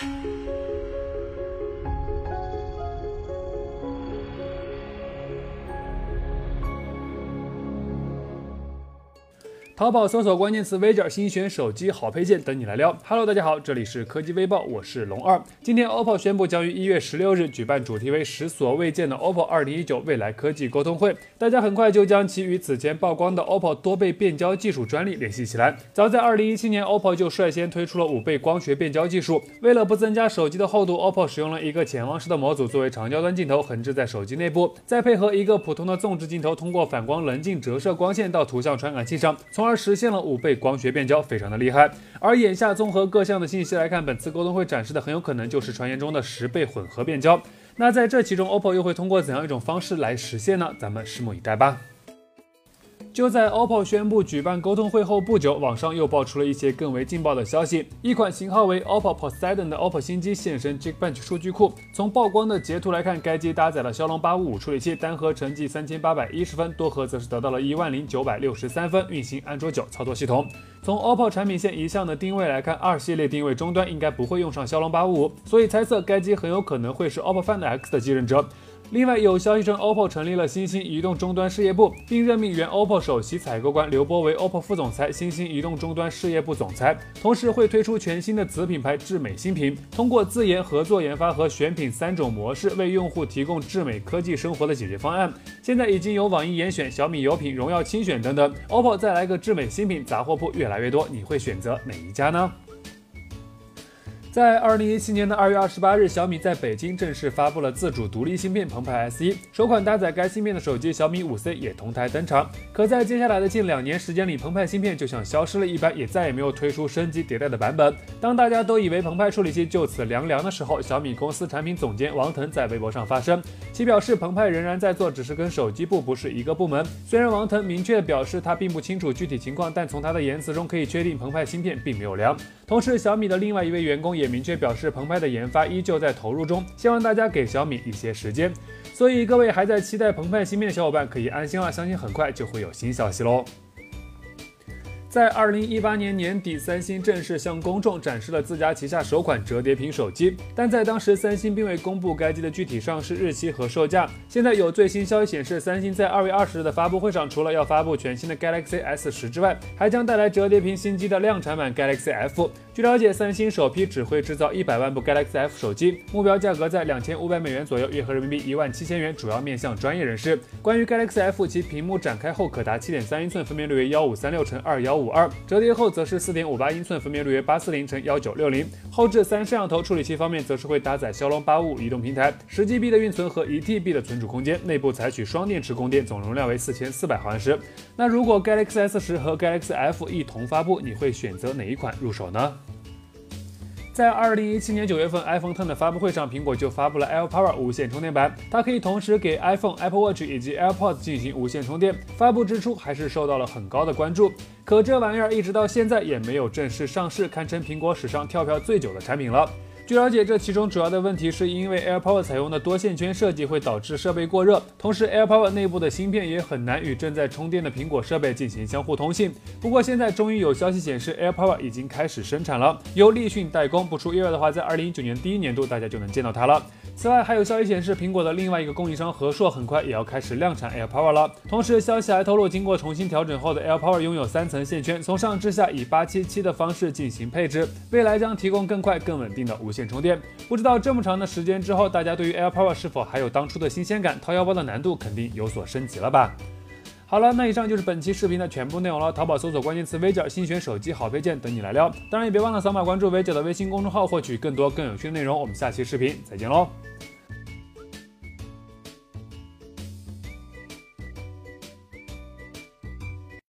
Thank you. 淘宝搜索关键词“微件新选手机好配件”，等你来撩。Hello，大家好，这里是科技微报，我是龙二。今天 OPPO 宣布将于一月十六日举办主题为“十所未见”的 OPPO 二零一九未来科技沟通会，大家很快就将其与此前曝光的 OPPO 多倍变焦技术专利联系起来。早在二零一七年，OPPO 就率先推出了五倍光学变焦技术。为了不增加手机的厚度，OPPO 使用了一个潜望式的模组作为长焦端镜头，横置在手机内部，再配合一个普通的纵置镜头，通过反光棱镜折射光线到图像传感器上，从而而实现了五倍光学变焦，非常的厉害。而眼下综合各项的信息来看，本次沟通会展示的很有可能就是传言中的十倍混合变焦。那在这其中，OPPO 又会通过怎样一种方式来实现呢？咱们拭目以待吧。就在 OPPO 宣布举办沟通会后不久，网上又爆出了一些更为劲爆的消息。一款型号为 OPPO Poseidon 的 OPPO 新机现身 Geekbench 数据库。从曝光的截图来看，该机搭载了骁龙八五五处理器，单核成绩三千八百一十分，多核则是得到了一万零九百六十三分，运行安卓九操作系统。从 OPPO 产品线一向的定位来看，二系列定位终端应该不会用上骁龙八五五，所以猜测该机很有可能会是 OPPO Find X 的继任者。另外有消息称，OPPO 成立了新兴移动终端事业部，并任命原 OPPO 首席采购官刘波为 OPPO 副总裁、新兴移动终端事业部总裁。同时会推出全新的子品牌智美新品，通过自研、合作研发和选品三种模式，为用户提供智美科技生活的解决方案。现在已经有网易严选、小米有品、荣耀轻选等等，OPPO 再来个智美新品，杂货铺越来越多，你会选择哪一家呢？在二零一七年的二月二十八日，小米在北京正式发布了自主独立芯片澎湃 S 一，首款搭载该芯片的手机小米五 C 也同台登场。可在接下来的近两年时间里，澎湃芯片就像消失了一般，也再也没有推出升级迭代的版本。当大家都以为澎湃处理器就此凉凉的时候，小米公司产品总监王腾在微博上发声，其表示澎湃仍然在做，只是跟手机部不是一个部门。虽然王腾明确表示他并不清楚具体情况，但从他的言辞中可以确定澎湃芯片并没有凉。同时，小米的另外一位员工也明确表示，澎湃的研发依旧在投入中，希望大家给小米一些时间。所以，各位还在期待澎湃芯片的小伙伴可以安心了，相信很快就会有新消息喽。在二零一八年年底，三星正式向公众展示了自家旗下首款折叠屏手机，但在当时，三星并未公布该机的具体上市日期和售价。现在有最新消息显示，三星在二月二十日的发布会上，除了要发布全新的 Galaxy S 十之外，还将带来折叠屏新机的量产版 Galaxy F。据了解，三星首批只会制造一百万部 Galaxy F 手机，目标价格在两千五百美元左右，约合人民币一万七千元，主要面向专业人士。关于 Galaxy F，其屏幕展开后可达七点三英寸，分辨率为幺五三六乘二幺五二，折叠后则是四点五八英寸，分辨率为八四零乘幺九六零。后置三摄像头，处理器方面则是会搭载骁龙八五五移动平台，十 GB 的运存和一 TB 的存储空间，内部采取双电池供电，总容量为四千四百毫安时。那如果 Galaxy S 十和 Galaxy F 一同发布，你会选择哪一款入手呢？在二零一七年九月份，iPhone Ten 的发布会上，苹果就发布了 AirPower 无线充电板，它可以同时给 iPhone、Apple Watch 以及 AirPods 进行无线充电。发布之初还是受到了很高的关注，可这玩意儿一直到现在也没有正式上市，堪称苹果史上跳票最久的产品了。据了解，这其中主要的问题是因为 AirPower 采用的多线圈设计会导致设备过热，同时 AirPower 内部的芯片也很难与正在充电的苹果设备进行相互通信。不过现在终于有消息显示，AirPower 已经开始生产了，由立讯代工，不出意外的话，在2019年第一年度大家就能见到它了。此外，还有消息显示，苹果的另外一个供应商和硕很快也要开始量产 AirPower 了。同时，消息还透露，经过重新调整后的 AirPower 拥有三层线圈，从上至下以八七七的方式进行配置，未来将提供更快、更稳定的无线充电。不知道这么长的时间之后，大家对于 AirPower 是否还有当初的新鲜感？掏腰包的难度肯定有所升级了吧？好了，那以上就是本期视频的全部内容了。淘宝搜索关键词“微角”，新选手机好配件等你来撩。当然也别忘了扫码关注微角的微信公众号，获取更多更有趣的内容。我们下期视频再见喽！